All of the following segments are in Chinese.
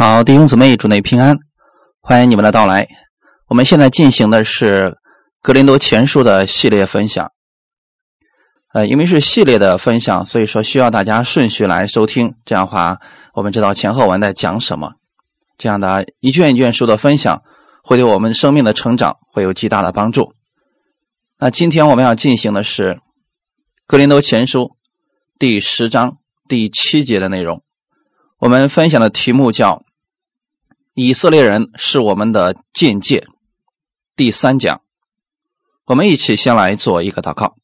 好，弟兄姊妹，祝你平安，欢迎你们的到来。我们现在进行的是《格林多前书》的系列分享。呃，因为是系列的分享，所以说需要大家顺序来收听，这样的话我们知道前后文在讲什么。这样的一卷一卷书的分享，会对我们生命的成长会有极大的帮助。那今天我们要进行的是《格林多前书》第十章第七节的内容。我们分享的题目叫“以色列人是我们的境界”，第三讲。我们一起先来做一个祷告。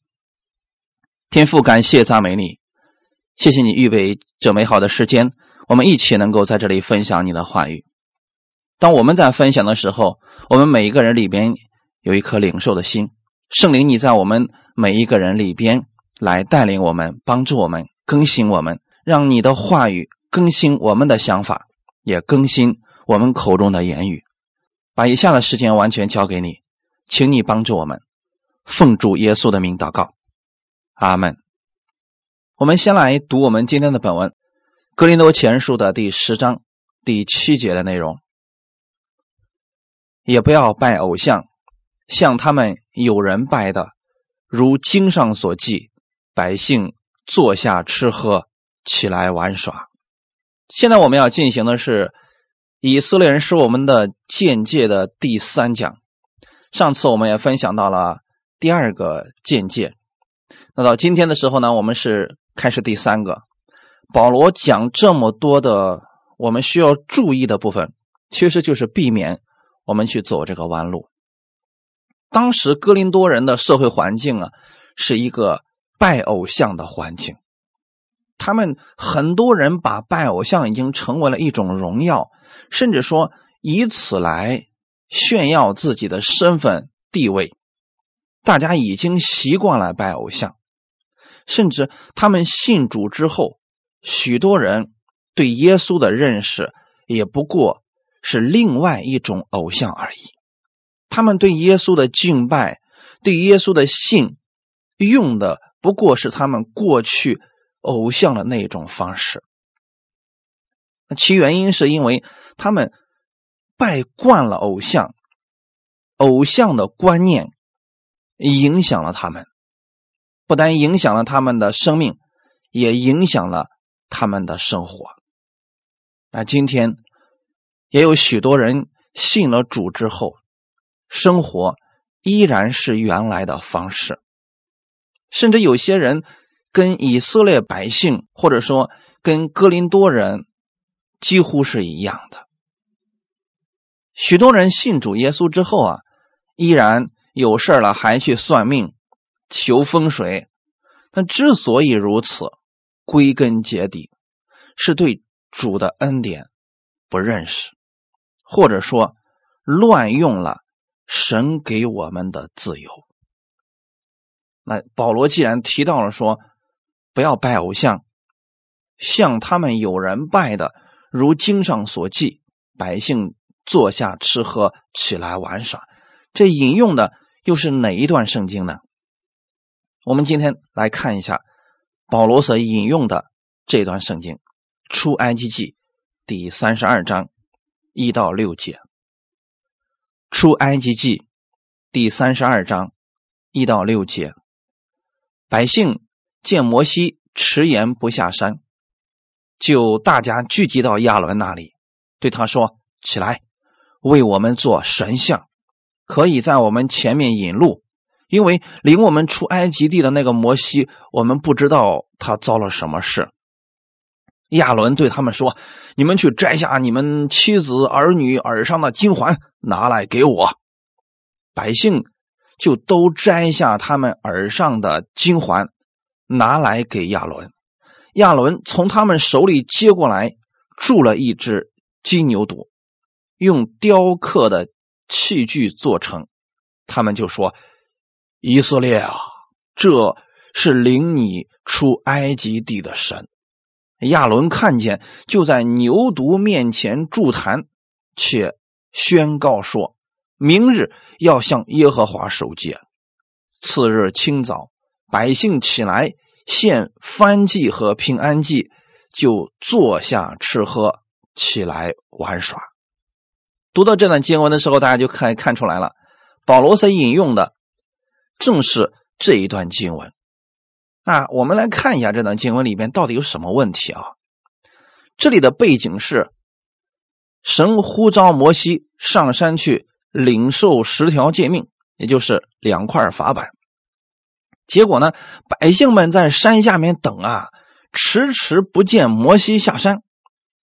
天父，感谢赞美你，谢谢你预备这美好的时间，我们一起能够在这里分享你的话语。当我们在分享的时候，我们每一个人里边有一颗领受的心，圣灵你在我们每一个人里边来带领我们，帮助我们，更新我们，让你的话语。更新我们的想法，也更新我们口中的言语。把以下的时间完全交给你，请你帮助我们，奉主耶稣的名祷告，阿门。我们先来读我们今天的本文《格林多前书》的第十章第七节的内容。也不要拜偶像，像他们有人拜的，如经上所记，百姓坐下吃喝，起来玩耍。现在我们要进行的是以色列人是我们的见解的第三讲。上次我们也分享到了第二个见解，那到今天的时候呢，我们是开始第三个。保罗讲这么多的我们需要注意的部分，其实就是避免我们去走这个弯路。当时哥林多人的社会环境啊，是一个拜偶像的环境。他们很多人把拜偶像已经成为了一种荣耀，甚至说以此来炫耀自己的身份地位。大家已经习惯了拜偶像，甚至他们信主之后，许多人对耶稣的认识也不过是另外一种偶像而已。他们对耶稣的敬拜、对耶稣的信，用的不过是他们过去。偶像的那种方式，其原因是因为他们拜惯了偶像，偶像的观念影响了他们，不但影响了他们的生命，也影响了他们的生活。那今天也有许多人信了主之后，生活依然是原来的方式，甚至有些人。跟以色列百姓，或者说跟哥林多人，几乎是一样的。许多人信主耶稣之后啊，依然有事了还去算命、求风水。但之所以如此，归根结底是对主的恩典不认识，或者说乱用了神给我们的自由。那保罗既然提到了说。不要拜偶像，像他们有人拜的，如经上所记，百姓坐下吃喝，起来玩耍。这引用的又是哪一段圣经呢？我们今天来看一下保罗所引用的这段圣经，《出埃及记》第三十二章一到六节，《出埃及记》第三十二章一到六节，百姓。见摩西迟延不下山，就大家聚集到亚伦那里，对他说：“起来，为我们做神像，可以在我们前面引路。因为领我们出埃及地的那个摩西，我们不知道他遭了什么事。”亚伦对他们说：“你们去摘下你们妻子儿女耳上的金环，拿来给我。”百姓就都摘下他们耳上的金环。拿来给亚伦，亚伦从他们手里接过来，铸了一只金牛犊，用雕刻的器具做成。他们就说：“以色列啊，这是领你出埃及地的神。”亚伦看见，就在牛犊面前筑坛，且宣告说：“明日要向耶和华守节。”次日清早。百姓起来献燔祭和平安祭，就坐下吃喝，起来玩耍。读到这段经文的时候，大家就可以看出来了，保罗所引用的正是这一段经文。那我们来看一下这段经文里边到底有什么问题啊？这里的背景是神呼召摩西上山去领受十条诫命，也就是两块法板。结果呢，百姓们在山下面等啊，迟迟不见摩西下山，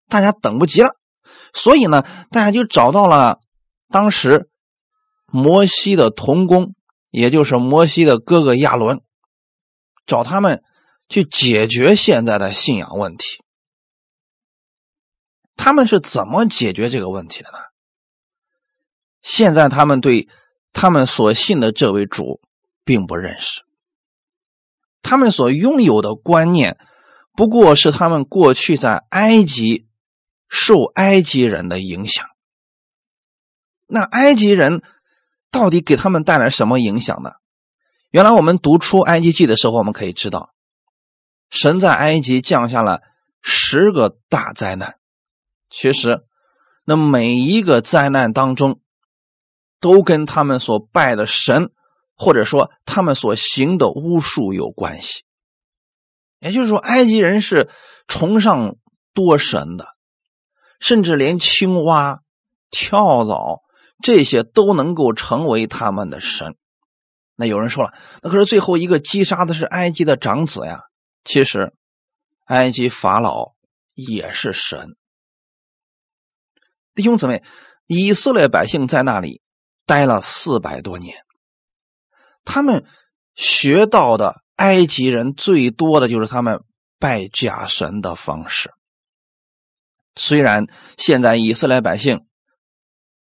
大家等不及了，所以呢，大家就找到了当时摩西的同工，也就是摩西的哥哥亚伦。找他们去解决现在的信仰问题。他们是怎么解决这个问题的呢？现在他们对他们所信的这位主并不认识，他们所拥有的观念不过是他们过去在埃及受埃及人的影响。那埃及人到底给他们带来什么影响呢？原来我们读出埃及记的时候，我们可以知道，神在埃及降下了十个大灾难。其实，那每一个灾难当中，都跟他们所拜的神，或者说他们所行的巫术有关系。也就是说，埃及人是崇尚多神的，甚至连青蛙、跳蚤这些都能够成为他们的神。那有人说了，那可是最后一个击杀的是埃及的长子呀。其实，埃及法老也是神。弟兄姊妹，以色列百姓在那里待了四百多年，他们学到的埃及人最多的就是他们拜假神的方式。虽然现在以色列百姓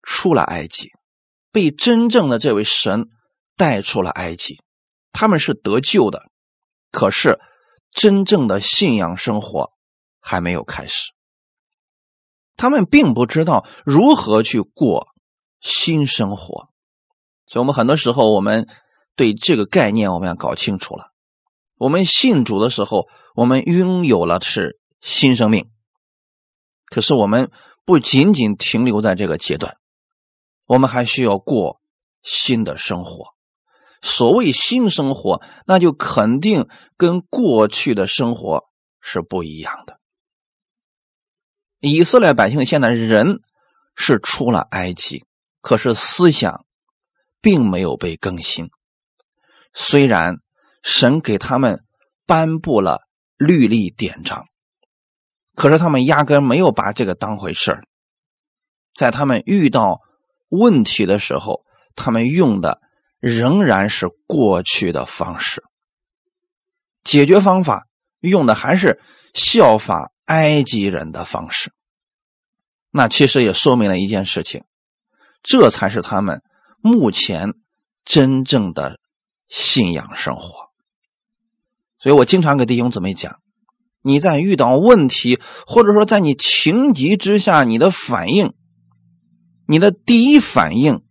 出了埃及，被真正的这位神。带出了埃及，他们是得救的，可是真正的信仰生活还没有开始。他们并不知道如何去过新生活，所以，我们很多时候，我们对这个概念我们要搞清楚了。我们信主的时候，我们拥有了是新生命，可是我们不仅仅停留在这个阶段，我们还需要过新的生活。所谓新生活，那就肯定跟过去的生活是不一样的。以色列百姓现在人是出了埃及，可是思想并没有被更新。虽然神给他们颁布了律例典章，可是他们压根没有把这个当回事儿。在他们遇到问题的时候，他们用的。仍然是过去的方式，解决方法用的还是效法埃及人的方式。那其实也说明了一件事情，这才是他们目前真正的信仰生活。所以我经常给弟兄姊妹讲：你在遇到问题，或者说在你情急之下，你的反应，你的第一反应，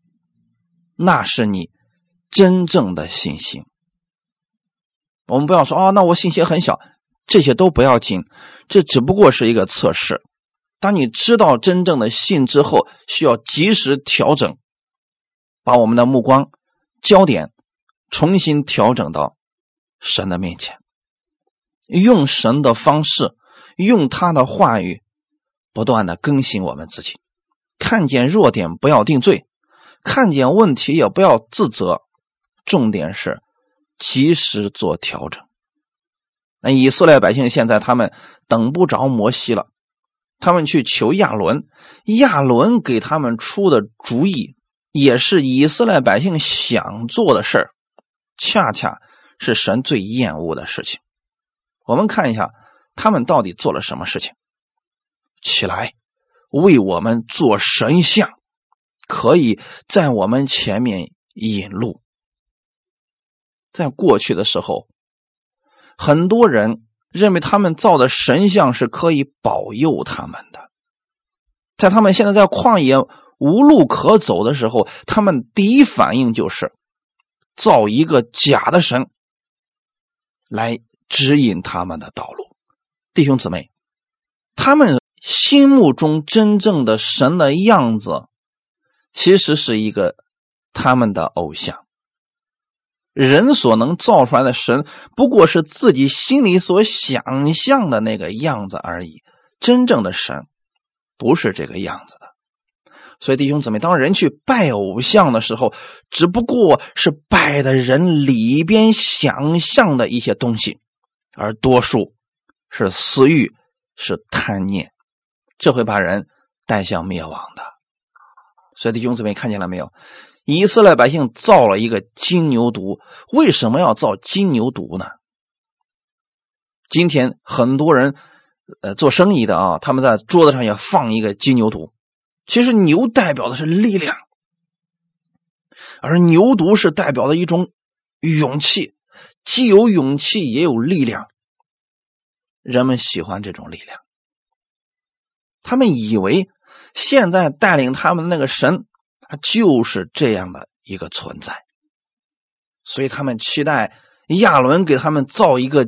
那是你。真正的信心，我们不要说哦，那我信心很小，这些都不要紧，这只不过是一个测试。当你知道真正的信之后，需要及时调整，把我们的目光焦点重新调整到神的面前，用神的方式，用他的话语，不断的更新我们自己。看见弱点不要定罪，看见问题也不要自责。重点是及时做调整。那以色列百姓现在他们等不着摩西了，他们去求亚伦，亚伦给他们出的主意也是以色列百姓想做的事儿，恰恰是神最厌恶的事情。我们看一下他们到底做了什么事情。起来，为我们做神像，可以在我们前面引路。在过去的时候，很多人认为他们造的神像是可以保佑他们的。在他们现在在旷野无路可走的时候，他们第一反应就是造一个假的神来指引他们的道路。弟兄姊妹，他们心目中真正的神的样子，其实是一个他们的偶像。人所能造出来的神，不过是自己心里所想象的那个样子而已。真正的神，不是这个样子的。所以弟兄姊妹，当人去拜偶像的时候，只不过是拜的人里边想象的一些东西，而多数是私欲，是贪念，这会把人带向灭亡的。所以弟兄姊妹看见了没有？以色列百姓造了一个金牛犊，为什么要造金牛犊呢？今天很多人，呃，做生意的啊，他们在桌子上也放一个金牛犊。其实牛代表的是力量，而牛犊是代表的一种勇气，既有勇气也有力量。人们喜欢这种力量，他们以为现在带领他们的那个神，他就是这样的一个存在，所以他们期待亚伦给他们造一个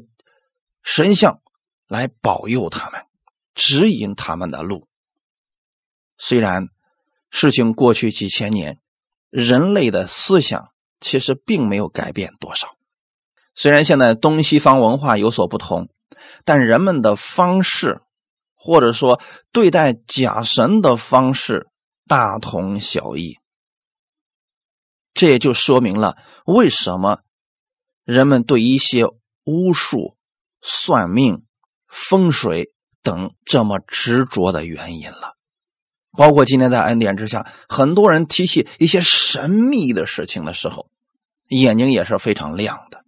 神像来保佑他们，指引他们的路。虽然事情过去几千年，人类的思想其实并没有改变多少。虽然现在东西方文化有所不同，但人们的方式，或者说对待假神的方式大同小异。这也就说明了为什么人们对一些巫术、算命、风水等这么执着的原因了。包括今天在恩典之下，很多人提起一些神秘的事情的时候，眼睛也是非常亮的。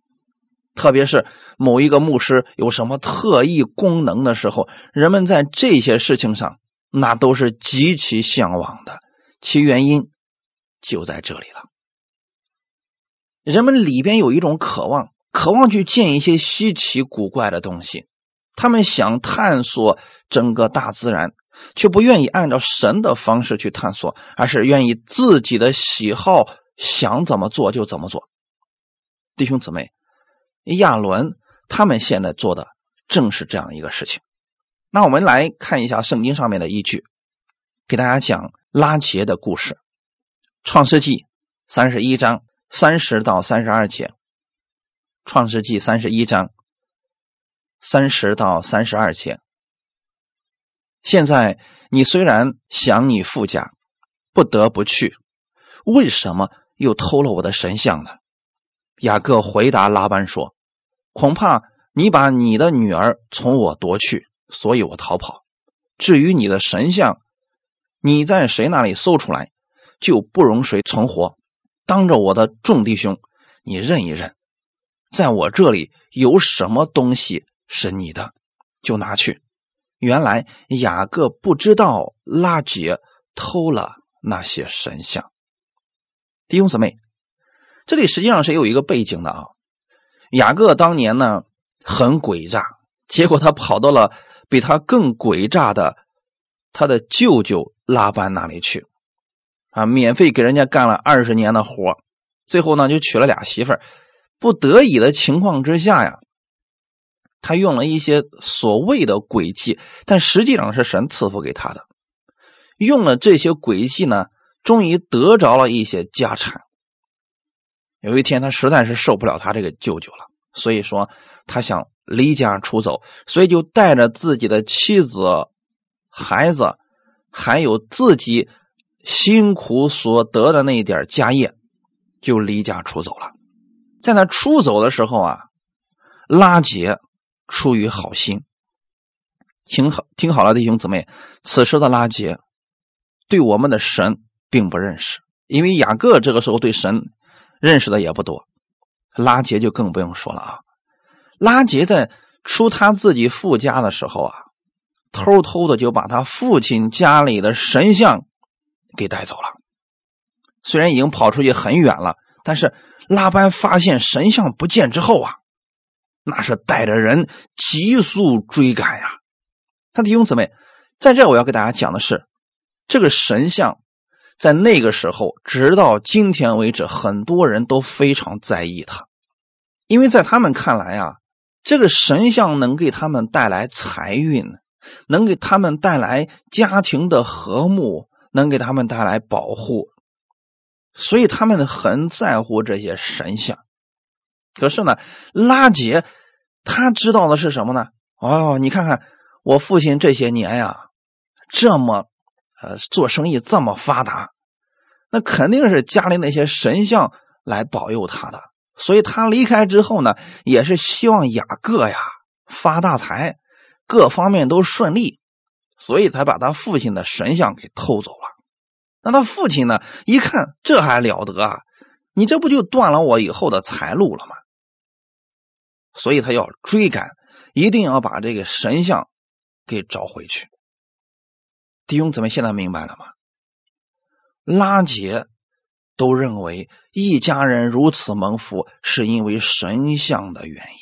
特别是某一个牧师有什么特异功能的时候，人们在这些事情上那都是极其向往的。其原因就在这里了。人们里边有一种渴望，渴望去见一些稀奇古怪的东西，他们想探索整个大自然。却不愿意按照神的方式去探索，而是愿意自己的喜好，想怎么做就怎么做。弟兄姊妹，亚伦他们现在做的正是这样一个事情。那我们来看一下圣经上面的依据，给大家讲拉结的故事，《创世纪》三十一章三十到三十二节，《创世纪》三十一章三十到三十二节。现在你虽然想你父家，不得不去，为什么又偷了我的神像呢？雅各回答拉班说：“恐怕你把你的女儿从我夺去，所以我逃跑。至于你的神像，你在谁那里搜出来，就不容谁存活。当着我的众弟兄，你认一认，在我这里有什么东西是你的，就拿去。”原来雅各不知道拉杰偷了那些神像。弟兄姊妹，这里实际上是有一个背景的啊。雅各当年呢很诡诈，结果他跑到了比他更诡诈的他的舅舅拉班那里去，啊，免费给人家干了二十年的活，最后呢就娶了俩媳妇儿。不得已的情况之下呀。他用了一些所谓的诡计，但实际上是神赐福给他的。用了这些诡计呢，终于得着了一些家产。有一天，他实在是受不了他这个舅舅了，所以说他想离家出走，所以就带着自己的妻子、孩子，还有自己辛苦所得的那一点家业，就离家出走了。在他出走的时候啊，拉杰。出于好心，听好听好了，弟兄姊妹，此时的拉杰对我们的神并不认识，因为雅各这个时候对神认识的也不多，拉杰就更不用说了啊。拉杰在出他自己父家的时候啊，偷偷的就把他父亲家里的神像给带走了。虽然已经跑出去很远了，但是拉班发现神像不见之后啊。那是带着人急速追赶呀！他弟兄姊妹，在这我要给大家讲的是，这个神像在那个时候，直到今天为止，很多人都非常在意它，因为在他们看来啊，这个神像能给他们带来财运，能给他们带来家庭的和睦，能给他们带来保护，所以他们很在乎这些神像。可是呢，拉杰他知道的是什么呢？哦，你看看我父亲这些年呀，这么呃做生意这么发达，那肯定是家里那些神像来保佑他的。所以他离开之后呢，也是希望雅各呀发大财，各方面都顺利，所以才把他父亲的神像给偷走了。那他父亲呢，一看这还了得啊！你这不就断了我以后的财路了吗？所以他要追赶，一定要把这个神像给找回去。弟兄姊妹，现在明白了吗？拉杰。都认为一家人如此蒙福是因为神像的原因，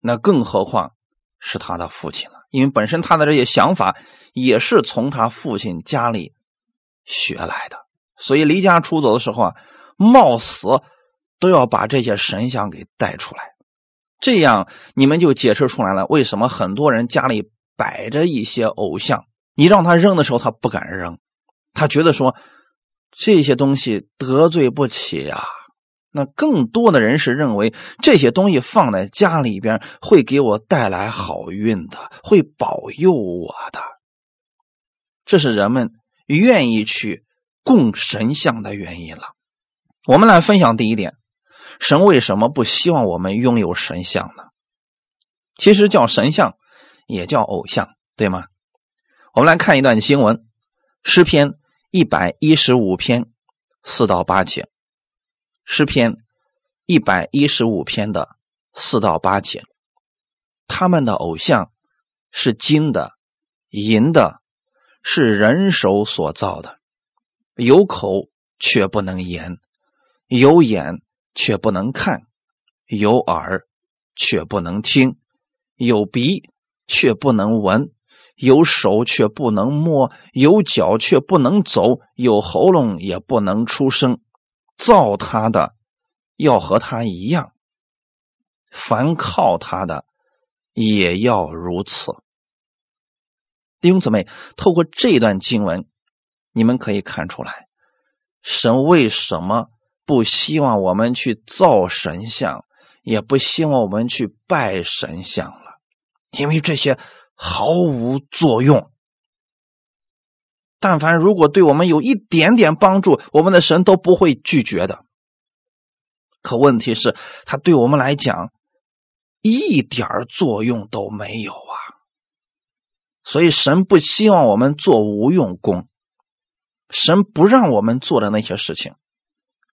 那更何况是他的父亲了？因为本身他的这些想法也是从他父亲家里学来的，所以离家出走的时候啊，冒死都要把这些神像给带出来。这样你们就解释出来了，为什么很多人家里摆着一些偶像，你让他扔的时候他不敢扔，他觉得说。这些东西得罪不起呀。那更多的人是认为这些东西放在家里边会给我带来好运的，会保佑我的。这是人们愿意去供神像的原因了。我们来分享第一点：神为什么不希望我们拥有神像呢？其实叫神像，也叫偶像，对吗？我们来看一段经文，诗篇。一百一十五篇四到八节，诗篇一百一十五篇的四到八节，他们的偶像是金的、银的，是人手所造的，有口却不能言，有眼却不能看，有耳却不能听，有鼻却不能闻。有手却不能摸，有脚却不能走，有喉咙也不能出声。造他的要和他一样，凡靠他的也要如此。弟兄姊妹，透过这段经文，你们可以看出来，神为什么不希望我们去造神像，也不希望我们去拜神像了，因为这些。毫无作用。但凡如果对我们有一点点帮助，我们的神都不会拒绝的。可问题是，他对我们来讲一点作用都没有啊！所以神不希望我们做无用功，神不让我们做的那些事情，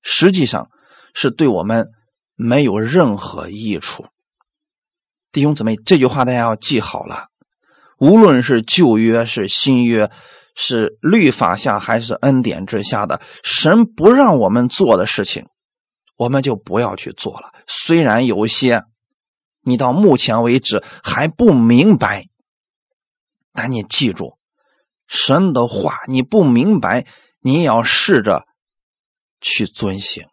实际上是对我们没有任何益处。弟兄姊妹，这句话大家要记好了。无论是旧约是新约，是律法下还是恩典之下的，神不让我们做的事情，我们就不要去做了。虽然有些你到目前为止还不明白，但你记住，神的话你不明白，你也要试着去遵行。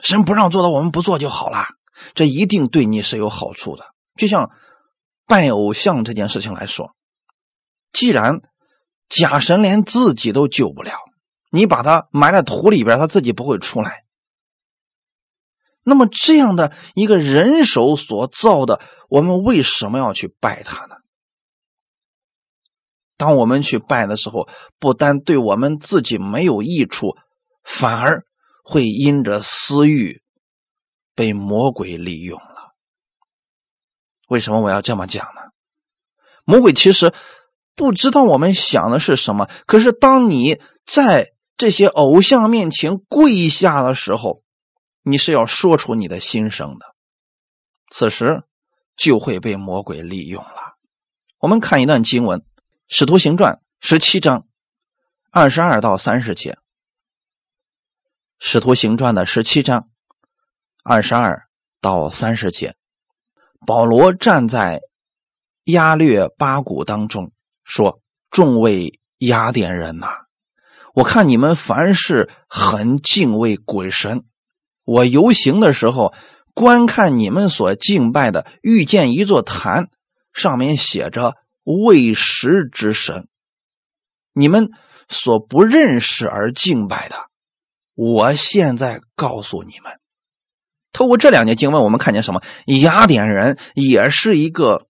神不让做的，我们不做就好了，这一定对你是有好处的。就像。拜偶像这件事情来说，既然假神连自己都救不了，你把他埋在土里边，他自己不会出来。那么这样的一个人手所造的，我们为什么要去拜他呢？当我们去拜的时候，不单对我们自己没有益处，反而会因着私欲被魔鬼利用了。为什么我要这么讲呢？魔鬼其实不知道我们想的是什么，可是当你在这些偶像面前跪下的时候，你是要说出你的心声的，此时就会被魔鬼利用了。我们看一段经文，《使徒行传》十七章二十二到三十节，《使徒行传》的十七章二十二到三十节。保罗站在亚略巴谷当中，说：“众位雅典人呐，我看你们凡事很敬畏鬼神。我游行的时候，观看你们所敬拜的，遇见一座坛，上面写着未食之神，你们所不认识而敬拜的，我现在告诉你们。透过这两节经文，我们看见什么？雅典人也是一个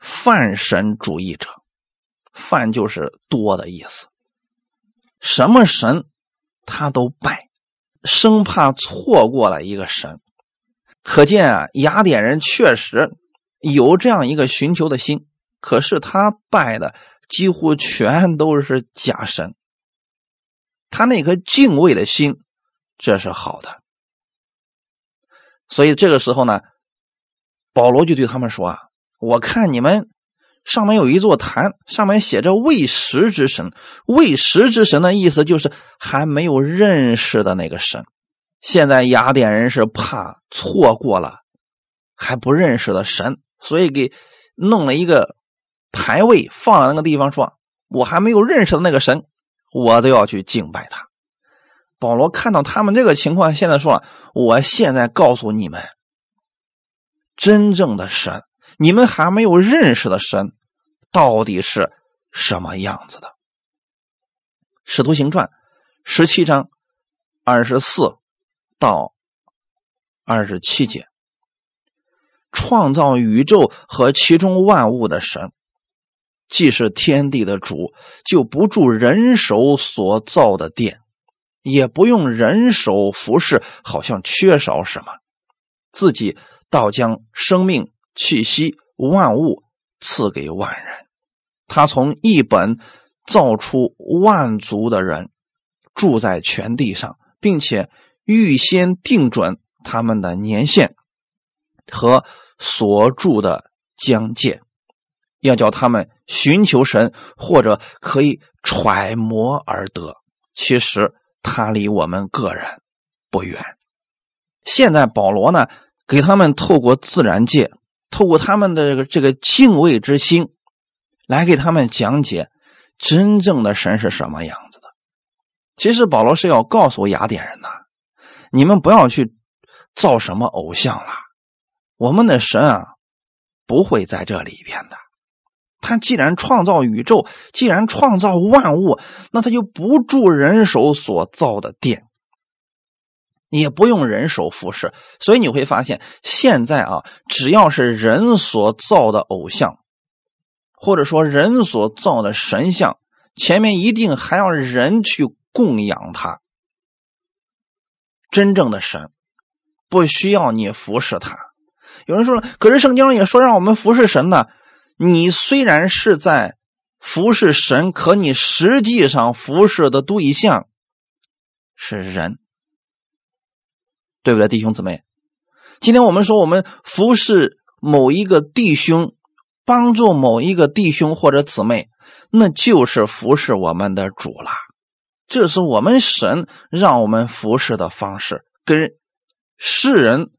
泛神主义者，泛就是多的意思，什么神他都拜，生怕错过了一个神。可见啊，雅典人确实有这样一个寻求的心，可是他拜的几乎全都是假神。他那颗敬畏的心，这是好的。所以这个时候呢，保罗就对他们说：“啊，我看你们上面有一座坛，上面写着‘未识之神’。未识之神的意思就是还没有认识的那个神。现在雅典人是怕错过了还不认识的神，所以给弄了一个牌位放在那个地方，说我还没有认识的那个神，我都要去敬拜他。”保罗看到他们这个情况，现在说：“我现在告诉你们，真正的神，你们还没有认识的神，到底是什么样子的？”《使徒行传》十七章二十四到二十七节，创造宇宙和其中万物的神，既是天地的主，就不住人手所造的殿。也不用人手服侍，好像缺少什么，自己倒将生命气息万物赐给万人。他从一本造出万族的人，住在全地上，并且预先定准他们的年限和所住的疆界，要叫他们寻求神，或者可以揣摩而得。其实。他离我们个人不远。现在保罗呢，给他们透过自然界，透过他们的这个这个敬畏之心，来给他们讲解真正的神是什么样子的。其实保罗是要告诉雅典人呐，你们不要去造什么偶像了，我们的神啊，不会在这里边的。他既然创造宇宙，既然创造万物，那他就不住人手所造的殿，也不用人手服侍。所以你会发现，现在啊，只要是人所造的偶像，或者说人所造的神像，前面一定还要人去供养他。真正的神不需要你服侍他。有人说了，可是圣经也说让我们服侍神呢。你虽然是在服侍神，可你实际上服侍的对象是人，对不对，弟兄姊妹？今天我们说我们服侍某一个弟兄，帮助某一个弟兄或者姊妹，那就是服侍我们的主了。这是我们神让我们服侍的方式，跟世人。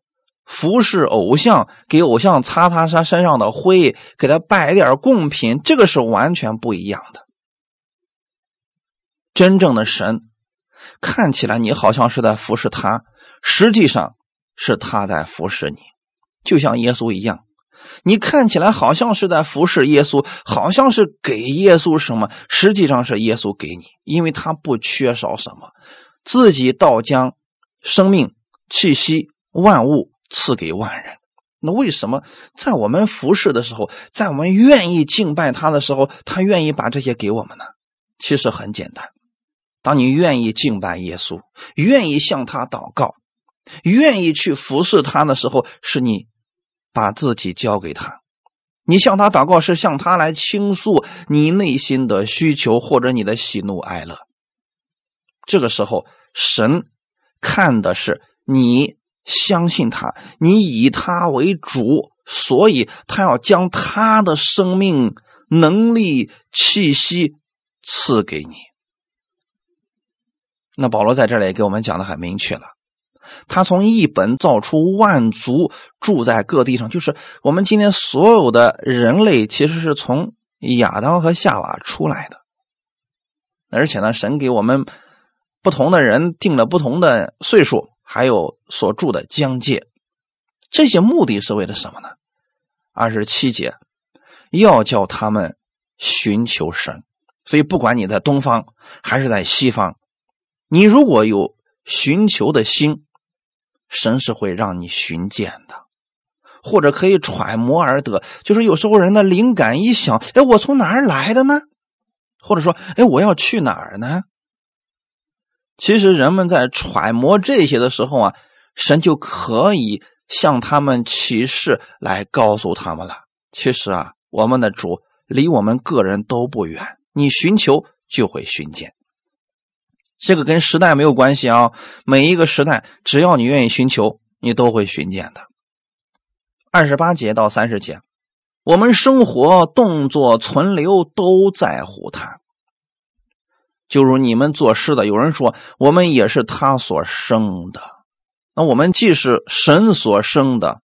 服侍偶像，给偶像擦擦他身上的灰，给他摆点贡品，这个是完全不一样的。真正的神，看起来你好像是在服侍他，实际上是他在服侍你，就像耶稣一样。你看起来好像是在服侍耶稣，好像是给耶稣什么，实际上是耶稣给你，因为他不缺少什么，自己倒将生命、气息、万物。赐给万人，那为什么在我们服侍的时候，在我们愿意敬拜他的时候，他愿意把这些给我们呢？其实很简单，当你愿意敬拜耶稣，愿意向他祷告，愿意去服侍他的时候，是你把自己交给他，你向他祷告是向他来倾诉你内心的需求或者你的喜怒哀乐。这个时候，神看的是你。相信他，你以他为主，所以他要将他的生命、能力、气息赐给你。那保罗在这里给我们讲的很明确了，他从一本造出万族，住在各地上，就是我们今天所有的人类，其实是从亚当和夏娃出来的，而且呢，神给我们不同的人定了不同的岁数。还有所住的疆界，这些目的是为了什么呢？二十七节，要叫他们寻求神。所以，不管你在东方还是在西方，你如果有寻求的心，神是会让你寻见的，或者可以揣摩而得。就是有时候人的灵感一想，哎，我从哪儿来的呢？或者说，哎，我要去哪儿呢？其实人们在揣摩这些的时候啊，神就可以向他们启示来告诉他们了。其实啊，我们的主离我们个人都不远，你寻求就会寻见。这个跟时代没有关系啊，每一个时代，只要你愿意寻求，你都会寻见的。二十八节到三十节，我们生活、动作、存留都在乎他。就如你们作诗的，有人说我们也是他所生的，那我们既是神所生的，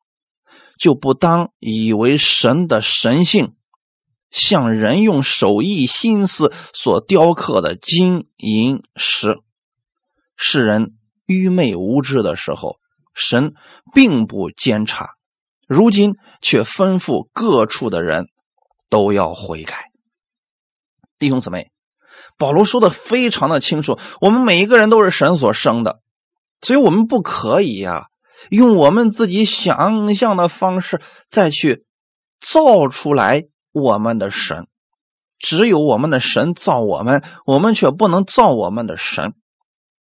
就不当以为神的神性像人用手艺心思所雕刻的金银石。世人愚昧无知的时候，神并不监察，如今却吩咐各处的人都要悔改。弟兄姊妹。保罗说的非常的清楚，我们每一个人都是神所生的，所以我们不可以呀，用我们自己想象的方式再去造出来我们的神。只有我们的神造我们，我们却不能造我们的神。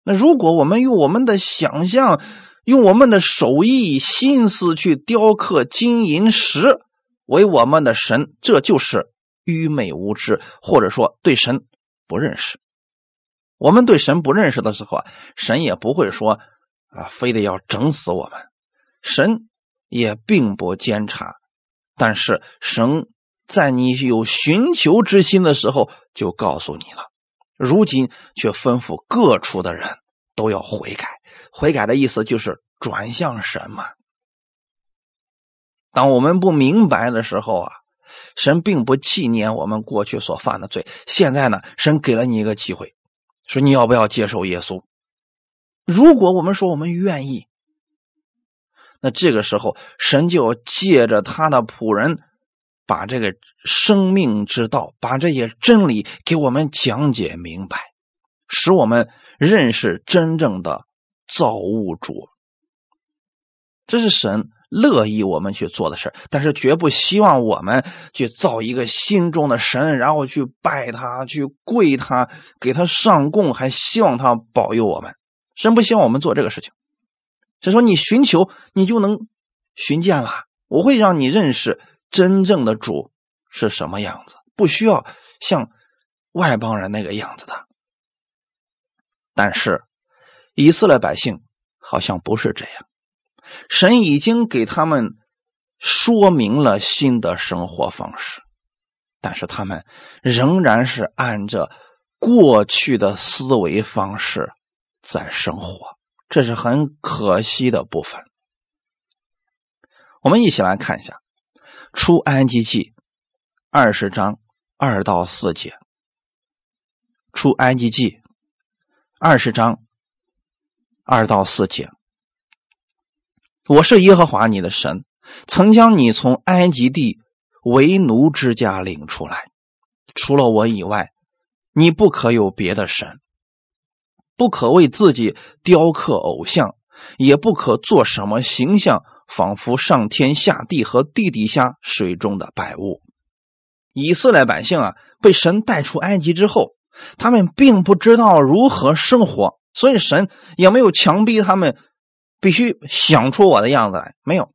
那如果我们用我们的想象，用我们的手艺心思去雕刻金银石为我们的神，这就是愚昧无知，或者说对神。不认识，我们对神不认识的时候啊，神也不会说啊，非得要整死我们。神也并不监察，但是神在你有寻求之心的时候就告诉你了。如今却吩咐各处的人都要悔改，悔改的意思就是转向神嘛。当我们不明白的时候啊。神并不纪念我们过去所犯的罪。现在呢，神给了你一个机会，说你要不要接受耶稣？如果我们说我们愿意，那这个时候神就要借着他的仆人，把这个生命之道，把这些真理给我们讲解明白，使我们认识真正的造物主。这是神。乐意我们去做的事但是绝不希望我们去造一个心中的神，然后去拜他，去跪他，给他上供，还希望他保佑我们。神不希望我们做这个事情。所以说，你寻求，你就能寻见了。我会让你认识真正的主是什么样子，不需要像外邦人那个样子的。但是以色列百姓好像不是这样。神已经给他们说明了新的生活方式，但是他们仍然是按着过去的思维方式在生活，这是很可惜的部分。我们一起来看一下《出埃及记》二十章二到四节，《出埃及记》二十章二到四节。我是耶和华你的神，曾将你从埃及地为奴之家领出来。除了我以外，你不可有别的神，不可为自己雕刻偶像，也不可做什么形象，仿佛上天下地和地底下水中的百物。以色列百姓啊，被神带出埃及之后，他们并不知道如何生活，所以神也没有强逼他们。必须想出我的样子来，没有，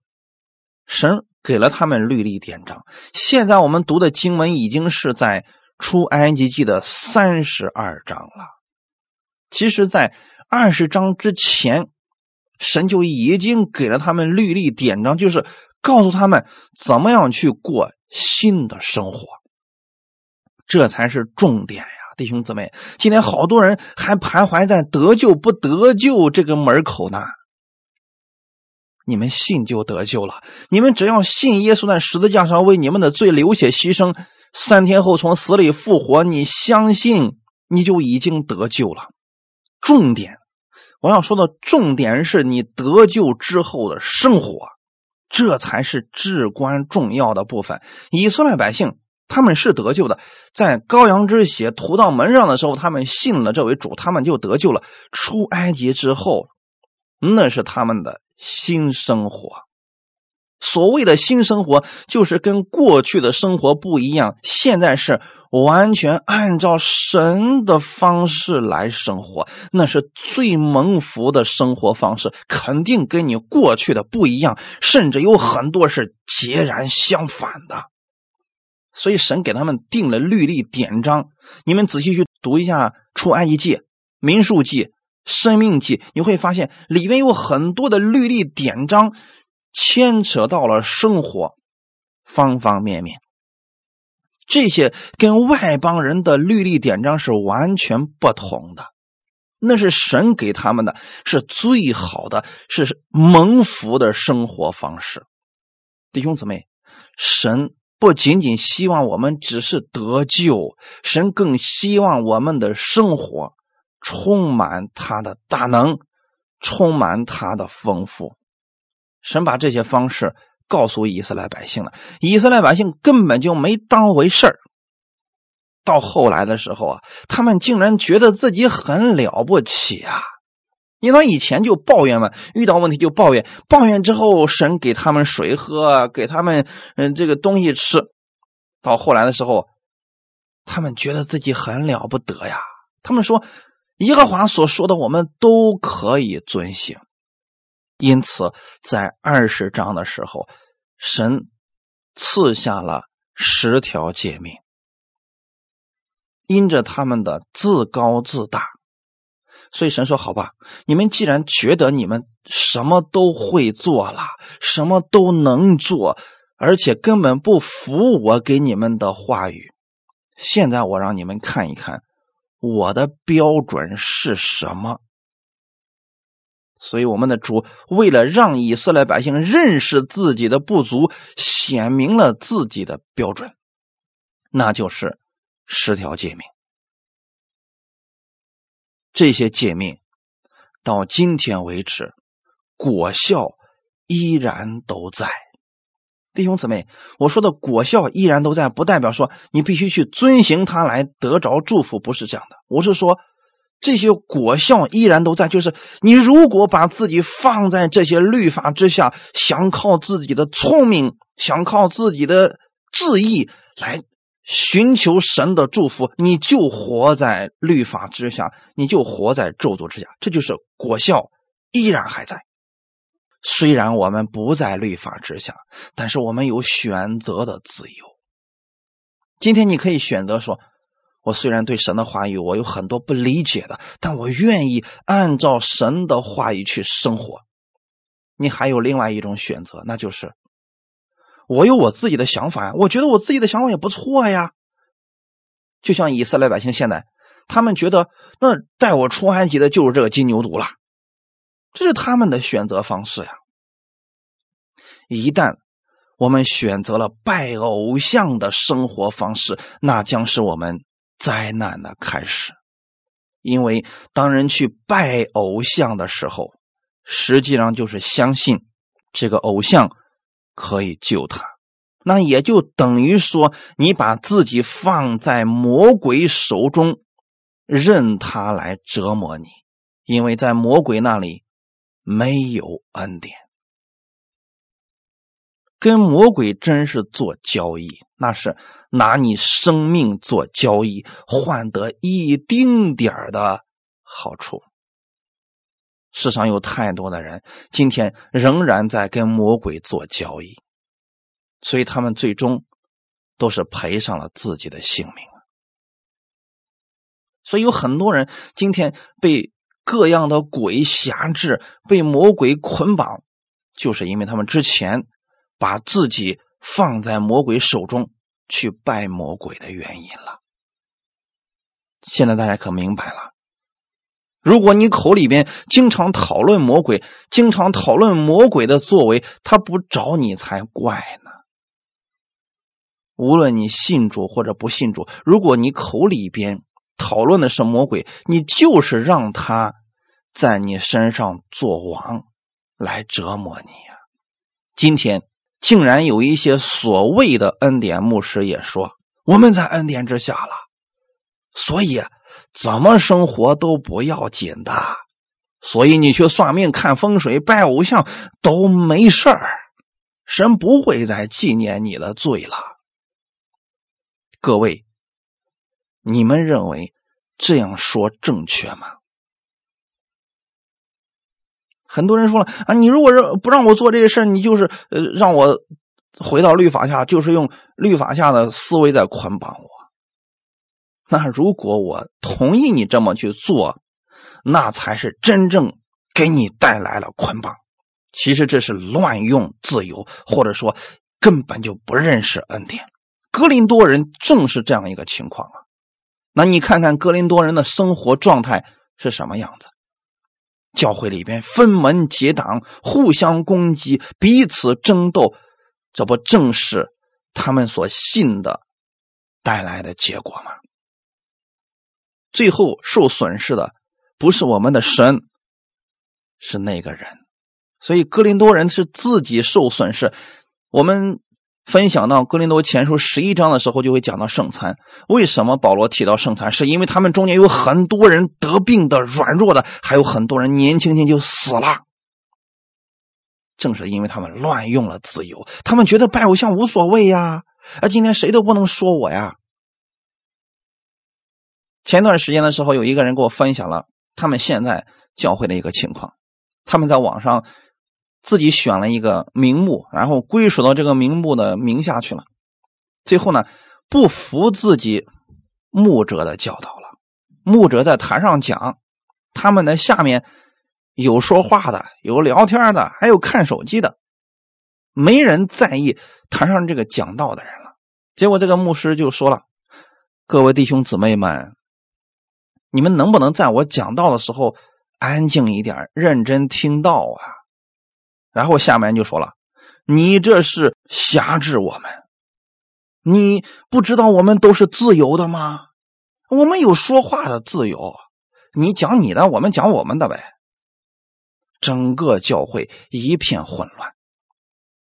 神给了他们律例典章。现在我们读的经文已经是在出埃及记的三十二章了。其实，在二十章之前，神就已经给了他们律例典章，就是告诉他们怎么样去过新的生活。这才是重点呀，弟兄姊妹！今天好多人还徘徊在得救不得救这个门口呢。你们信就得救了。你们只要信耶稣在十字架上为你们的罪流血牺牲，三天后从死里复活，你相信你就已经得救了。重点，我要说的重点是你得救之后的生活，这才是至关重要的部分。以色列百姓他们是得救的，在羔羊之血涂到门上的时候，他们信了这位主，他们就得救了。出埃及之后，那是他们的新生活。所谓的新生活，就是跟过去的生活不一样，现在是完全按照神的方式来生活，那是最蒙福的生活方式，肯定跟你过去的不一样，甚至有很多是截然相反的。所以神给他们定了律例典章，你们仔细去读一下《出埃及记》《民数记》《生命记》，你会发现里面有很多的律例典章，牵扯到了生活方方面面。这些跟外邦人的律例典章是完全不同的，那是神给他们的，是最好的，是蒙福的生活方式。弟兄姊妹，神。不仅仅希望我们只是得救，神更希望我们的生活充满他的大能，充满他的丰富。神把这些方式告诉以色列百姓了，以色列百姓根本就没当回事儿。到后来的时候啊，他们竟然觉得自己很了不起啊！因为以前就抱怨嘛，遇到问题就抱怨，抱怨之后神给他们水喝，给他们嗯这个东西吃，到后来的时候，他们觉得自己很了不得呀。他们说耶和华所说的我们都可以遵行，因此在二十章的时候，神赐下了十条诫命，因着他们的自高自大。所以神说：“好吧，你们既然觉得你们什么都会做了，什么都能做，而且根本不服我给你们的话语，现在我让你们看一看我的标准是什么。”所以我们的主为了让以色列百姓认识自己的不足，显明了自己的标准，那就是十条诫命。这些诫命到今天为止，果效依然都在。弟兄姊妹，我说的果效依然都在，不代表说你必须去遵行它来得着祝福，不是这样的。我是说，这些果效依然都在，就是你如果把自己放在这些律法之下，想靠自己的聪明，想靠自己的智意来。寻求神的祝福，你就活在律法之下，你就活在咒诅之下，这就是果效依然还在。虽然我们不在律法之下，但是我们有选择的自由。今天你可以选择说：“我虽然对神的话语我有很多不理解的，但我愿意按照神的话语去生活。”你还有另外一种选择，那就是。我有我自己的想法呀，我觉得我自己的想法也不错呀。就像以色列百姓现在，他们觉得那带我出埃及的就是这个金牛犊了，这是他们的选择方式呀。一旦我们选择了拜偶像的生活方式，那将是我们灾难的开始。因为当人去拜偶像的时候，实际上就是相信这个偶像。可以救他，那也就等于说，你把自己放在魔鬼手中，任他来折磨你，因为在魔鬼那里没有恩典。跟魔鬼真是做交易，那是拿你生命做交易，换得一丁点儿的好处。世上有太多的人，今天仍然在跟魔鬼做交易，所以他们最终都是赔上了自己的性命。所以有很多人今天被各样的鬼辖制，被魔鬼捆绑，就是因为他们之前把自己放在魔鬼手中去拜魔鬼的原因了。现在大家可明白了。如果你口里边经常讨论魔鬼，经常讨论魔鬼的作为，他不找你才怪呢。无论你信主或者不信主，如果你口里边讨论的是魔鬼，你就是让他在你身上做王，来折磨你呀。今天竟然有一些所谓的恩典牧师也说，我们在恩典之下了，所以怎么生活都不要紧的。所以你去算命、看风水、拜偶像都没事儿，神不会再纪念你的罪了。各位，你们认为这样说正确吗？很多人说了啊，你如果是不让我做这些事你就是呃让我回到律法下，就是用律法下的思维在捆绑我。那如果我同意你这么去做，那才是真正给你带来了捆绑。其实这是乱用自由，或者说根本就不认识恩典。格林多人正是这样一个情况啊！那你看看格林多人的生活状态是什么样子？教会里边分门结党，互相攻击，彼此争斗，这不正是他们所信的带来的结果吗？最后受损失的不是我们的神，是那个人。所以格林多人是自己受损失。我们。分享到《哥林多前书》十一章的时候，就会讲到圣餐。为什么保罗提到圣餐？是因为他们中间有很多人得病的、软弱的，还有很多人年轻轻就死了。正是因为他们乱用了自由，他们觉得拜偶像无所谓呀，啊，今天谁都不能说我呀。前段时间的时候，有一个人给我分享了他们现在教会的一个情况，他们在网上。自己选了一个名目，然后归属到这个名目的名下去了。最后呢，不服自己牧者的教导了。牧者在台上讲，他们的下面有说话的，有聊天的，还有看手机的，没人在意台上这个讲道的人了。结果这个牧师就说了：“各位弟兄姊妹们，你们能不能在我讲道的时候安静一点，认真听到啊？”然后下面就说了：“你这是辖制我们，你不知道我们都是自由的吗？我们有说话的自由，你讲你的，我们讲我们的呗。”整个教会一片混乱。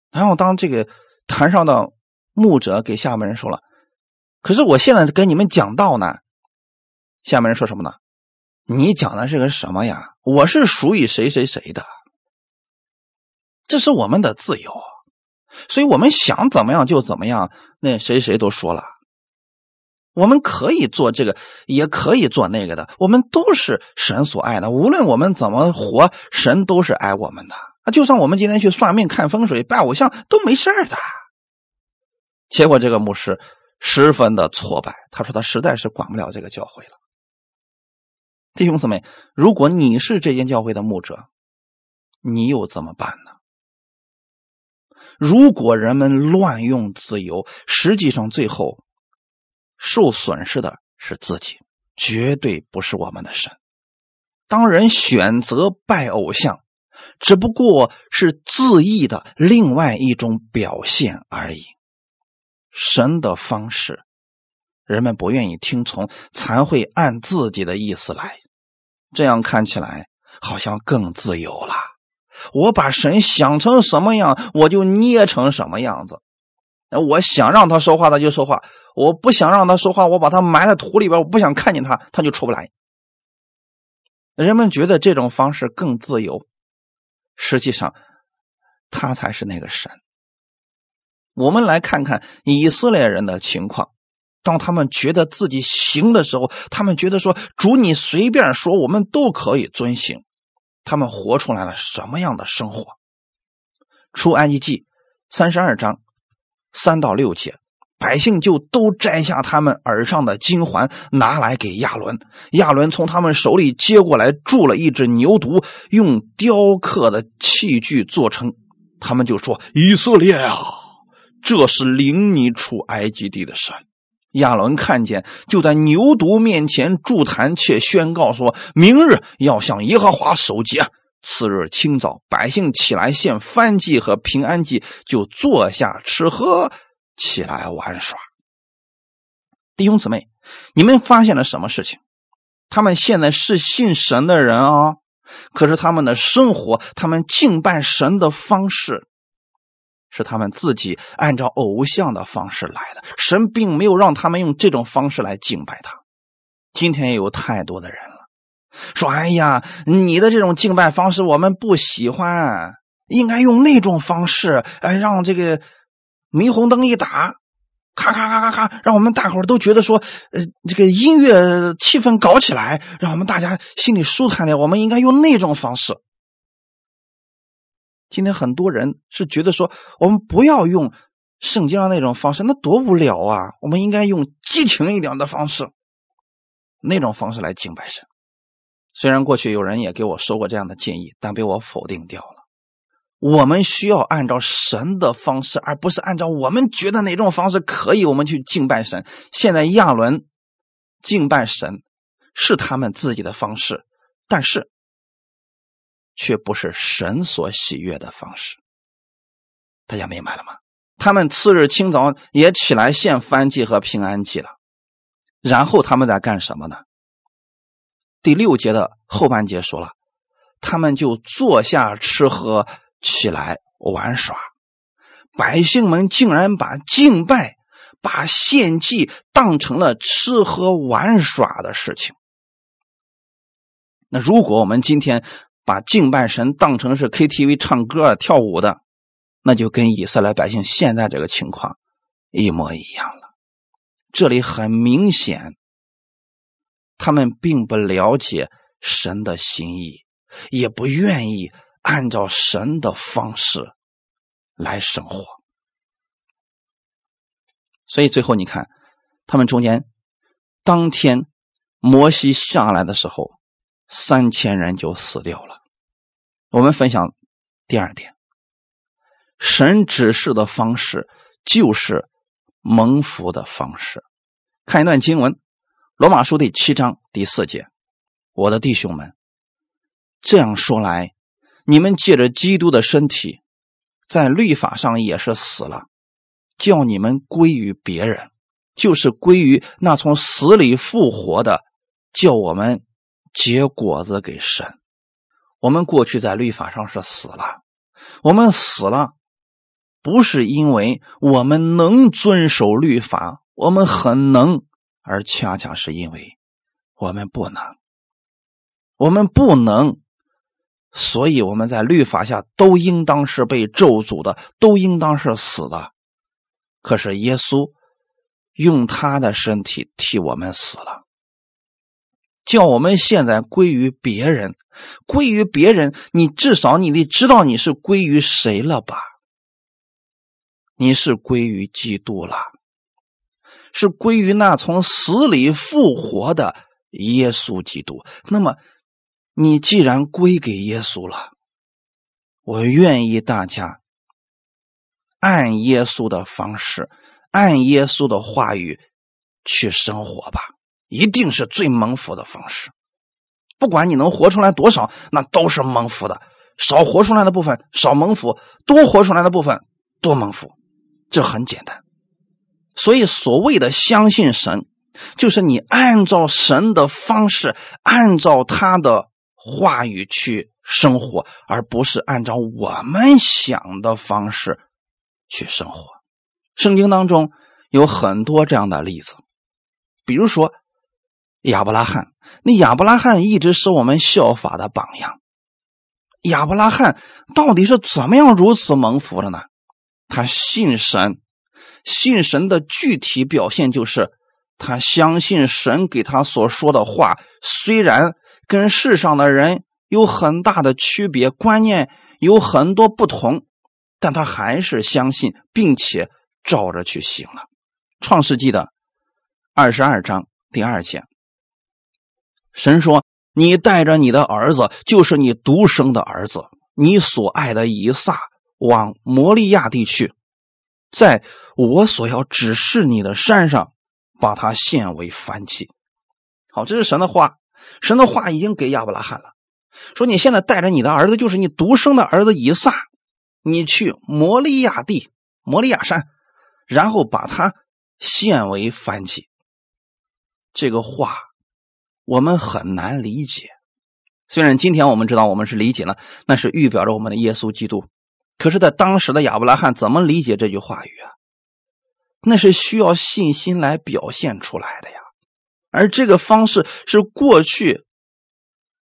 然后当这个坛上的牧者给下面人说了：“可是我现在跟你们讲道呢。”下面人说什么呢？“你讲的是个什么呀？我是属于谁谁谁的。”这是我们的自由，所以我们想怎么样就怎么样。那谁谁都说了，我们可以做这个，也可以做那个的。我们都是神所爱的，无论我们怎么活，神都是爱我们的。啊，就算我们今天去算命、看风水、拜偶像都没事的。结果这个牧师十分的挫败，他说他实在是管不了这个教会了。弟兄姊妹，如果你是这间教会的牧者，你又怎么办呢？如果人们乱用自由，实际上最后受损失的是自己，绝对不是我们的神。当人选择拜偶像，只不过是自意的另外一种表现而已。神的方式，人们不愿意听从，才会按自己的意思来，这样看起来好像更自由了。我把神想成什么样，我就捏成什么样子。我想让他说话，他就说话；我不想让他说话，我把他埋在土里边。我不想看见他，他就出不来。人们觉得这种方式更自由，实际上他才是那个神。我们来看看以色列人的情况：当他们觉得自己行的时候，他们觉得说主，你随便说，我们都可以遵行。他们活出来了什么样的生活？出埃及记三十二章三到六节，百姓就都摘下他们耳上的金环，拿来给亚伦。亚伦从他们手里接过来，铸了一只牛犊，用雕刻的器具做成。他们就说：“以色列啊，这是领你出埃及地的神。”亚伦看见，就在牛犊面前筑坛，且宣告说：“明日要向耶和华守节。”次日清早，百姓起来献燔祭和平安祭，就坐下吃喝，起来玩耍。弟兄姊妹，你们发现了什么事情？他们现在是信神的人啊，可是他们的生活，他们敬拜神的方式，是他们自己按照偶像的方式来的。神并没有让他们用这种方式来敬拜他。今天也有太多的人了，说：“哎呀，你的这种敬拜方式我们不喜欢，应该用那种方式，呃，让这个霓虹灯一打。”咔咔咔咔咔，让我们大伙都觉得说，呃，这个音乐气氛搞起来，让我们大家心里舒坦点。我们应该用那种方式。今天很多人是觉得说，我们不要用圣经上那种方式，那多无聊啊！我们应该用激情一点的方式，那种方式来敬拜神。虽然过去有人也给我说过这样的建议，但被我否定掉了。我们需要按照神的方式，而不是按照我们觉得哪种方式可以，我们去敬拜神。现在亚伦敬拜神是他们自己的方式，但是却不是神所喜悦的方式。大家明白了吗？他们次日清早也起来献燔祭和平安祭了，然后他们在干什么呢？第六节的后半节说了，他们就坐下吃喝。起来玩耍，百姓们竟然把敬拜、把献祭当成了吃喝玩耍的事情。那如果我们今天把敬拜神当成是 KTV 唱歌跳舞的，那就跟以色列百姓现在这个情况一模一样了。这里很明显，他们并不了解神的心意，也不愿意。按照神的方式来生活，所以最后你看，他们中间当天摩西下来的时候，三千人就死掉了。我们分享第二点，神指示的方式就是蒙福的方式。看一段经文，《罗马书》第七章第四节：“我的弟兄们，这样说来。”你们借着基督的身体，在律法上也是死了，叫你们归于别人，就是归于那从死里复活的，叫我们结果子给神。我们过去在律法上是死了，我们死了，不是因为我们能遵守律法，我们很能，而恰恰是因为我们不能，我们不能。所以我们在律法下都应当是被咒诅的，都应当是死的。可是耶稣用他的身体替我们死了，叫我们现在归于别人，归于别人。你至少你得知道你是归于谁了吧？你是归于基督了，是归于那从死里复活的耶稣基督。那么。你既然归给耶稣了，我愿意大家按耶稣的方式，按耶稣的话语去生活吧，一定是最蒙福的方式。不管你能活出来多少，那都是蒙福的。少活出来的部分少蒙福，多活出来的部分多蒙福，这很简单。所以，所谓的相信神，就是你按照神的方式，按照他的。话语去生活，而不是按照我们想的方式去生活。圣经当中有很多这样的例子，比如说亚伯拉罕。那亚伯拉罕一直是我们效法的榜样。亚伯拉罕到底是怎么样如此蒙福的呢？他信神，信神的具体表现就是他相信神给他所说的话，虽然。跟世上的人有很大的区别，观念有很多不同，但他还是相信，并且照着去行了。创世纪的二十二章第二节，神说：“你带着你的儿子，就是你独生的儿子，你所爱的以撒，往摩利亚地去，在我所要指示你的山上，把他献为燔祭。”好，这是神的话。神的话已经给亚伯拉罕了，说你现在带着你的儿子，就是你独生的儿子以撒，你去摩利亚地、摩利亚山，然后把他献为燔祭。这个话我们很难理解，虽然今天我们知道我们是理解了，那是预表着我们的耶稣基督。可是，在当时的亚伯拉罕怎么理解这句话语啊？那是需要信心来表现出来的呀，而这个方式是过去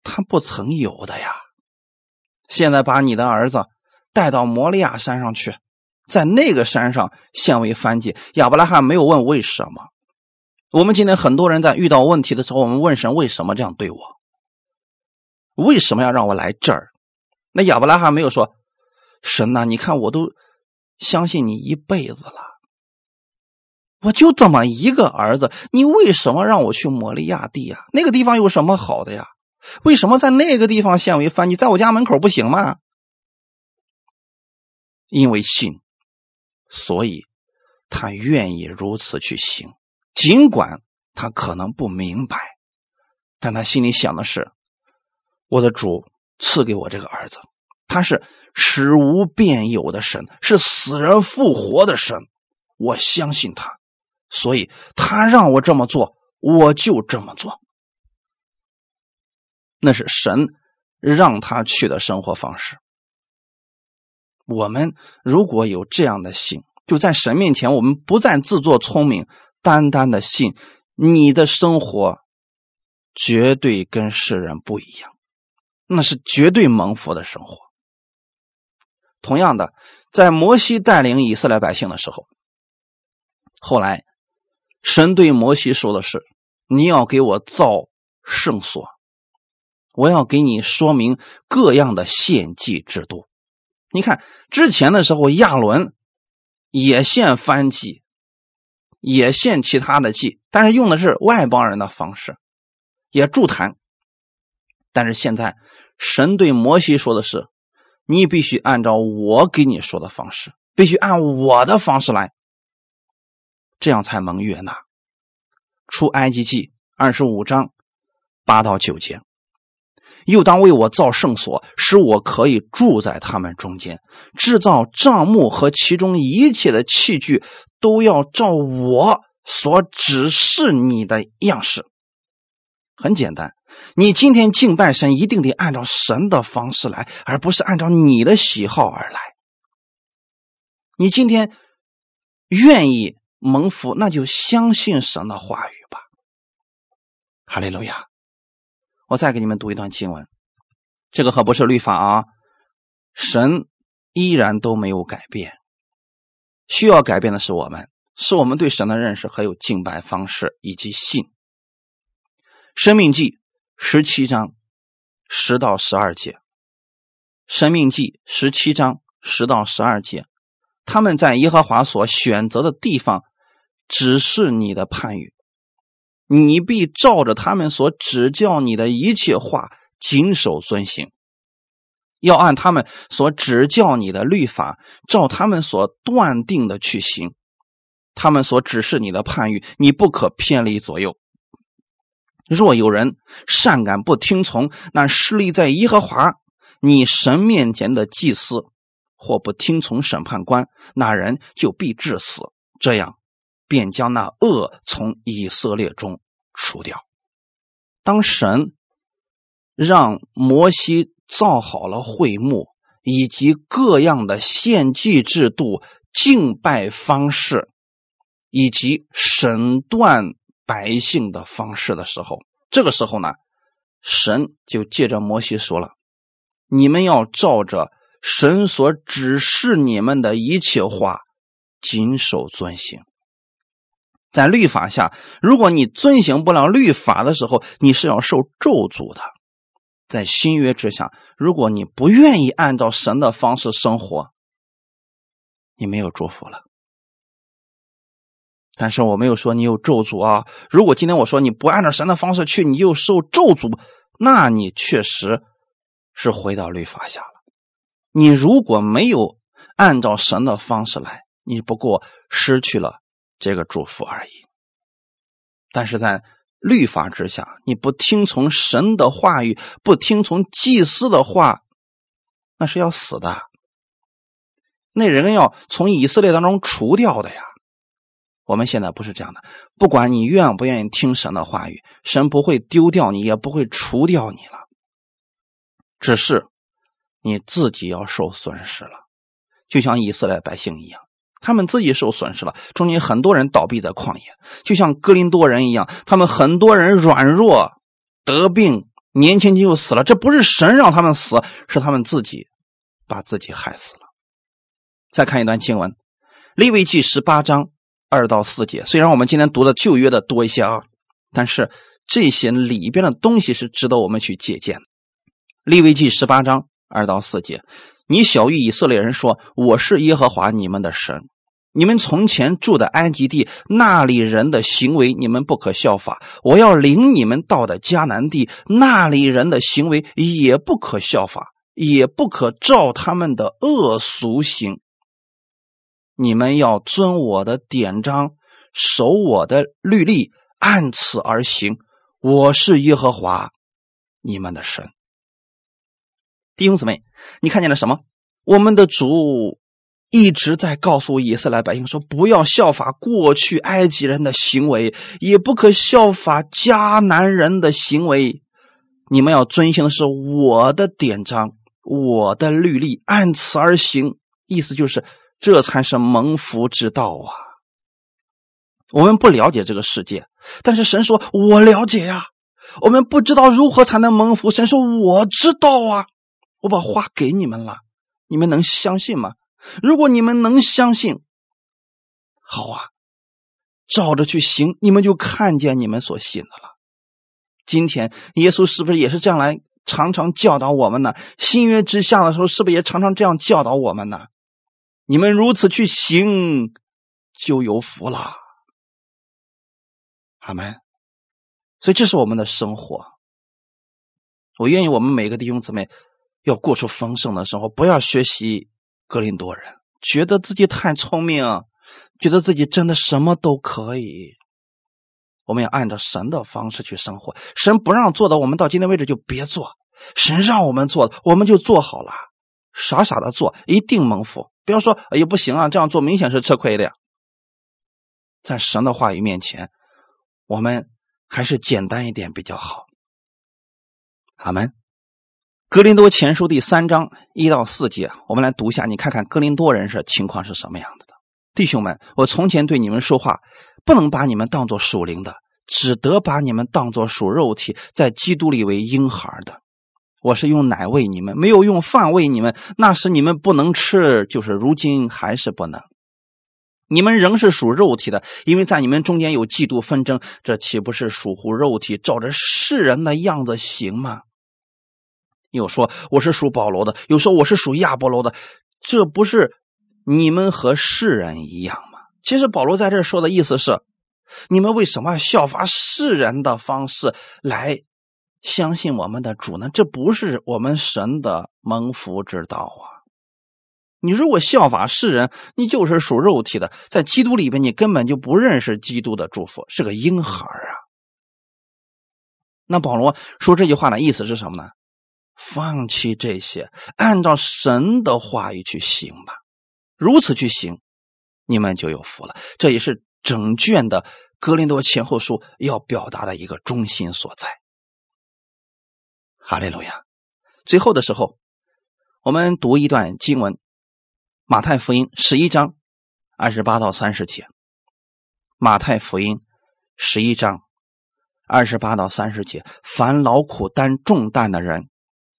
他不曾有的呀。现在把你的儿子带到摩利亚山上去，在那个山上献为燔祭。亚伯拉罕没有问为什么。我们今天很多人在遇到问题的时候，我们问神为什么这样对我？为什么要让我来这儿？那亚伯拉罕没有说：“神呐，你看我都相信你一辈子了。”我就这么一个儿子，你为什么让我去摩利亚地呀？那个地方有什么好的呀？为什么在那个地方献为燔你？在我家门口不行吗？因为信，所以他愿意如此去行，尽管他可能不明白，但他心里想的是：我的主赐给我这个儿子，他是使无变有的神，是死人复活的神，我相信他。所以他让我这么做，我就这么做。那是神让他去的生活方式。我们如果有这样的心，就在神面前，我们不再自作聪明，单单的信，你的生活绝对跟世人不一样，那是绝对蒙福的生活。同样的，在摩西带领以色列百姓的时候，后来。神对摩西说的是：“你要给我造圣所，我要给你说明各样的献祭制度。你看之前的时候，亚伦也献燔祭，也献其他的祭，但是用的是外邦人的方式，也筑坛。但是现在，神对摩西说的是：你必须按照我给你说的方式，必须按我的方式来。”这样才蒙悦纳。出埃及记二十五章八到九节，又当为我造圣所，使我可以住在他们中间。制造帐幕和其中一切的器具，都要照我所指示你的样式。很简单，你今天敬拜神，一定得按照神的方式来，而不是按照你的喜好而来。你今天愿意。蒙福，那就相信神的话语吧。哈利路亚！我再给你们读一段经文，这个可不是律法啊。神依然都没有改变，需要改变的是我们，是我们对神的认识还有敬拜方式以及信。生命记十七章十到十二节，生命记十七章十到十二节。他们在耶和华所选择的地方，只是你的判语，你必照着他们所指教你的一切话，谨守遵行。要按他们所指教你的律法，照他们所断定的去行。他们所指示你的判语，你不可偏离左右。若有人善感不听从，那势力在耶和华你神面前的祭司。或不听从审判官，那人就必致死。这样，便将那恶从以色列中除掉。当神让摩西造好了会幕，以及各样的献祭制度、敬拜方式，以及审断百姓的方式的时候，这个时候呢，神就借着摩西说了：“你们要照着。”神所指示你们的一切话，谨守遵行。在律法下，如果你遵行不了律法的时候，你是要受咒诅的。在新约之下，如果你不愿意按照神的方式生活，你没有祝福了。但是我没有说你有咒诅啊。如果今天我说你不按照神的方式去，你就受咒诅，那你确实是回到律法下了。你如果没有按照神的方式来，你不过失去了这个祝福而已。但是在律法之下，你不听从神的话语，不听从祭司的话，那是要死的。那人要从以色列当中除掉的呀。我们现在不是这样的，不管你愿不愿意听神的话语，神不会丢掉你，也不会除掉你了，只是。你自己要受损失了，就像以色列百姓一样，他们自己受损失了，中间很多人倒闭在旷野，就像哥林多人一样，他们很多人软弱得病，年轻就死了。这不是神让他们死，是他们自己把自己害死了。再看一段经文，《利未记》十八章二到四节。虽然我们今天读的旧约的多一些啊，但是这些里边的东西是值得我们去借鉴的。《利未记》十八章二到四节。你小谕以色列人说：“我是耶和华你们的神，你们从前住的安吉地那里人的行为，你们不可效法；我要领你们到的迦南地那里人的行为，也不可效法，也不可照他们的恶俗行。你们要遵我的典章，守我的律例，按此而行。我是耶和华你们的神。”弟兄姊妹，你看见了什么？我们的主一直在告诉以色列百姓说：“不要效法过去埃及人的行为，也不可效法迦南人的行为。你们要遵循的是我的典章，我的律例，按此而行。意思就是，这才是蒙福之道啊！我们不了解这个世界，但是神说：我了解呀。我们不知道如何才能蒙福，神说：我知道啊。”我把话给你们了，你们能相信吗？如果你们能相信，好啊，照着去行，你们就看见你们所信的了。今天耶稣是不是也是这样来常常教导我们呢？新约之下的时候，是不是也常常这样教导我们呢？你们如此去行，就有福了。阿门。所以这是我们的生活。我愿意我们每个弟兄姊妹。要过出丰盛的生活，不要学习格林多人，觉得自己太聪明，觉得自己真的什么都可以。我们要按照神的方式去生活，神不让做的，我们到今天为止就别做；神让我们做的，我们就做好了，傻傻的做，一定蒙福。不要说哎呀不行啊，这样做明显是吃亏的呀。在神的话语面前，我们还是简单一点比较好。阿门。格林多前书第三章一到四节，我们来读一下，你看看格林多人是情况是什么样子的。弟兄们，我从前对你们说话，不能把你们当作属灵的，只得把你们当作属肉体，在基督里为婴孩的。我是用奶喂你们，没有用饭喂你们，那时你们不能吃，就是如今还是不能。你们仍是属肉体的，因为在你们中间有嫉妒纷争，这岂不是属乎肉体，照着世人的样子行吗？有说我是属保罗的，有说我是属亚波罗的，这不是你们和世人一样吗？其实保罗在这说的意思是，你们为什么要效法世人的方式来相信我们的主呢？这不是我们神的蒙福之道啊！你如果效法世人，你就是属肉体的，在基督里边你根本就不认识基督的祝福，是个婴孩啊。那保罗说这句话的意思是什么呢？放弃这些，按照神的话语去行吧。如此去行，你们就有福了。这也是整卷的《格林多前后书》要表达的一个中心所在。哈利路亚！最后的时候，我们读一段经文：《马太福音》十一章二十八到三十节。《马太福音》十一章二十八到三十节，凡劳苦担重担的人。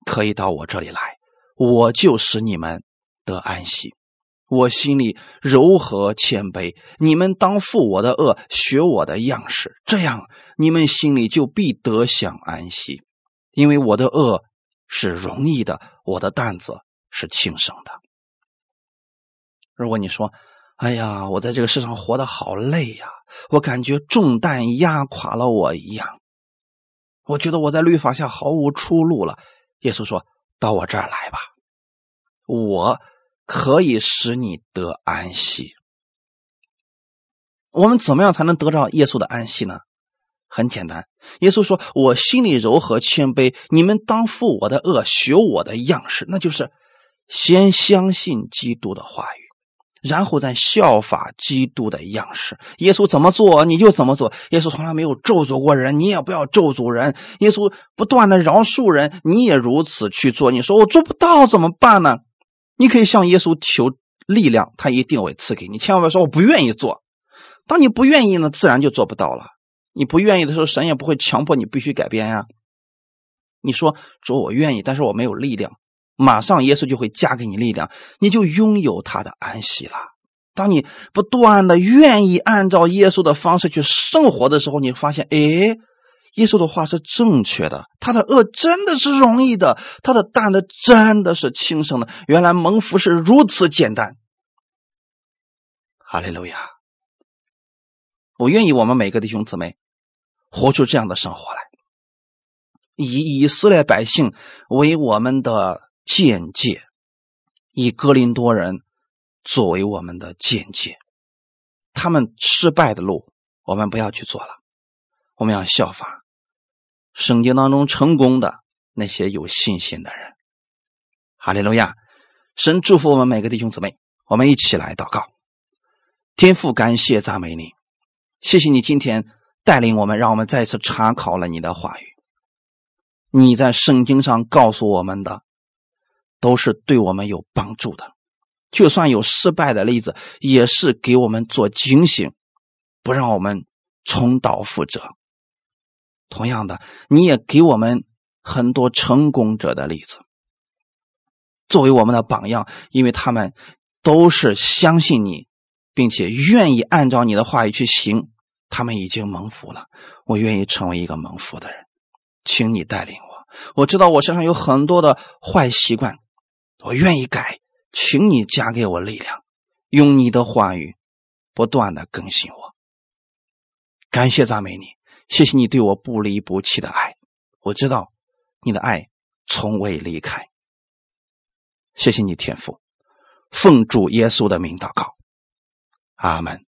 可以到我这里来，我就使你们得安息。我心里柔和谦卑，你们当负我的恶，学我的样式，这样你们心里就必得享安息。因为我的恶是容易的，我的担子是轻省的。如果你说：“哎呀，我在这个世上活得好累呀，我感觉重担压垮了我一样，我觉得我在律法下毫无出路了。”耶稣说：“到我这儿来吧，我可以使你得安息。我们怎么样才能得到耶稣的安息呢？很简单，耶稣说：‘我心里柔和谦卑，你们当负我的恶，学我的样式。’那就是先相信基督的话语。”然后再效法基督的样式，耶稣怎么做你就怎么做。耶稣从来没有咒诅过人，你也不要咒诅人。耶稣不断的饶恕人，你也如此去做。你说我做不到怎么办呢？你可以向耶稣求力量，他一定会赐给你。千万不要说我不愿意做。当你不愿意呢，自然就做不到了。你不愿意的时候，神也不会强迫你必须改变呀。你说主，我愿意，但是我没有力量。马上耶稣就会加给你力量，你就拥有他的安息了。当你不断的愿意按照耶稣的方式去生活的时候，你发现，哎，耶稣的话是正确的，他的恶真的是容易的，他的担子真的是轻省的。原来蒙福是如此简单。哈利路亚！我愿意我们每个弟兄姊妹活出这样的生活来，以以色列百姓为我们的。见解，以哥林多人作为我们的见解，他们失败的路，我们不要去做了，我们要效法圣经当中成功的那些有信心的人。哈利路亚！神祝福我们每个弟兄姊妹，我们一起来祷告。天父，感谢赞美你，谢谢你今天带领我们，让我们再次查考了你的话语。你在圣经上告诉我们的。都是对我们有帮助的，就算有失败的例子，也是给我们做警醒，不让我们重蹈覆辙。同样的，你也给我们很多成功者的例子，作为我们的榜样，因为他们都是相信你，并且愿意按照你的话语去行，他们已经蒙福了。我愿意成为一个蒙福的人，请你带领我。我知道我身上有很多的坏习惯。我愿意改，请你加给我力量，用你的话语不断的更新我。感谢赞美你，谢谢你对我不离不弃的爱。我知道你的爱从未离开。谢谢你天赋，奉主耶稣的名祷告，阿门。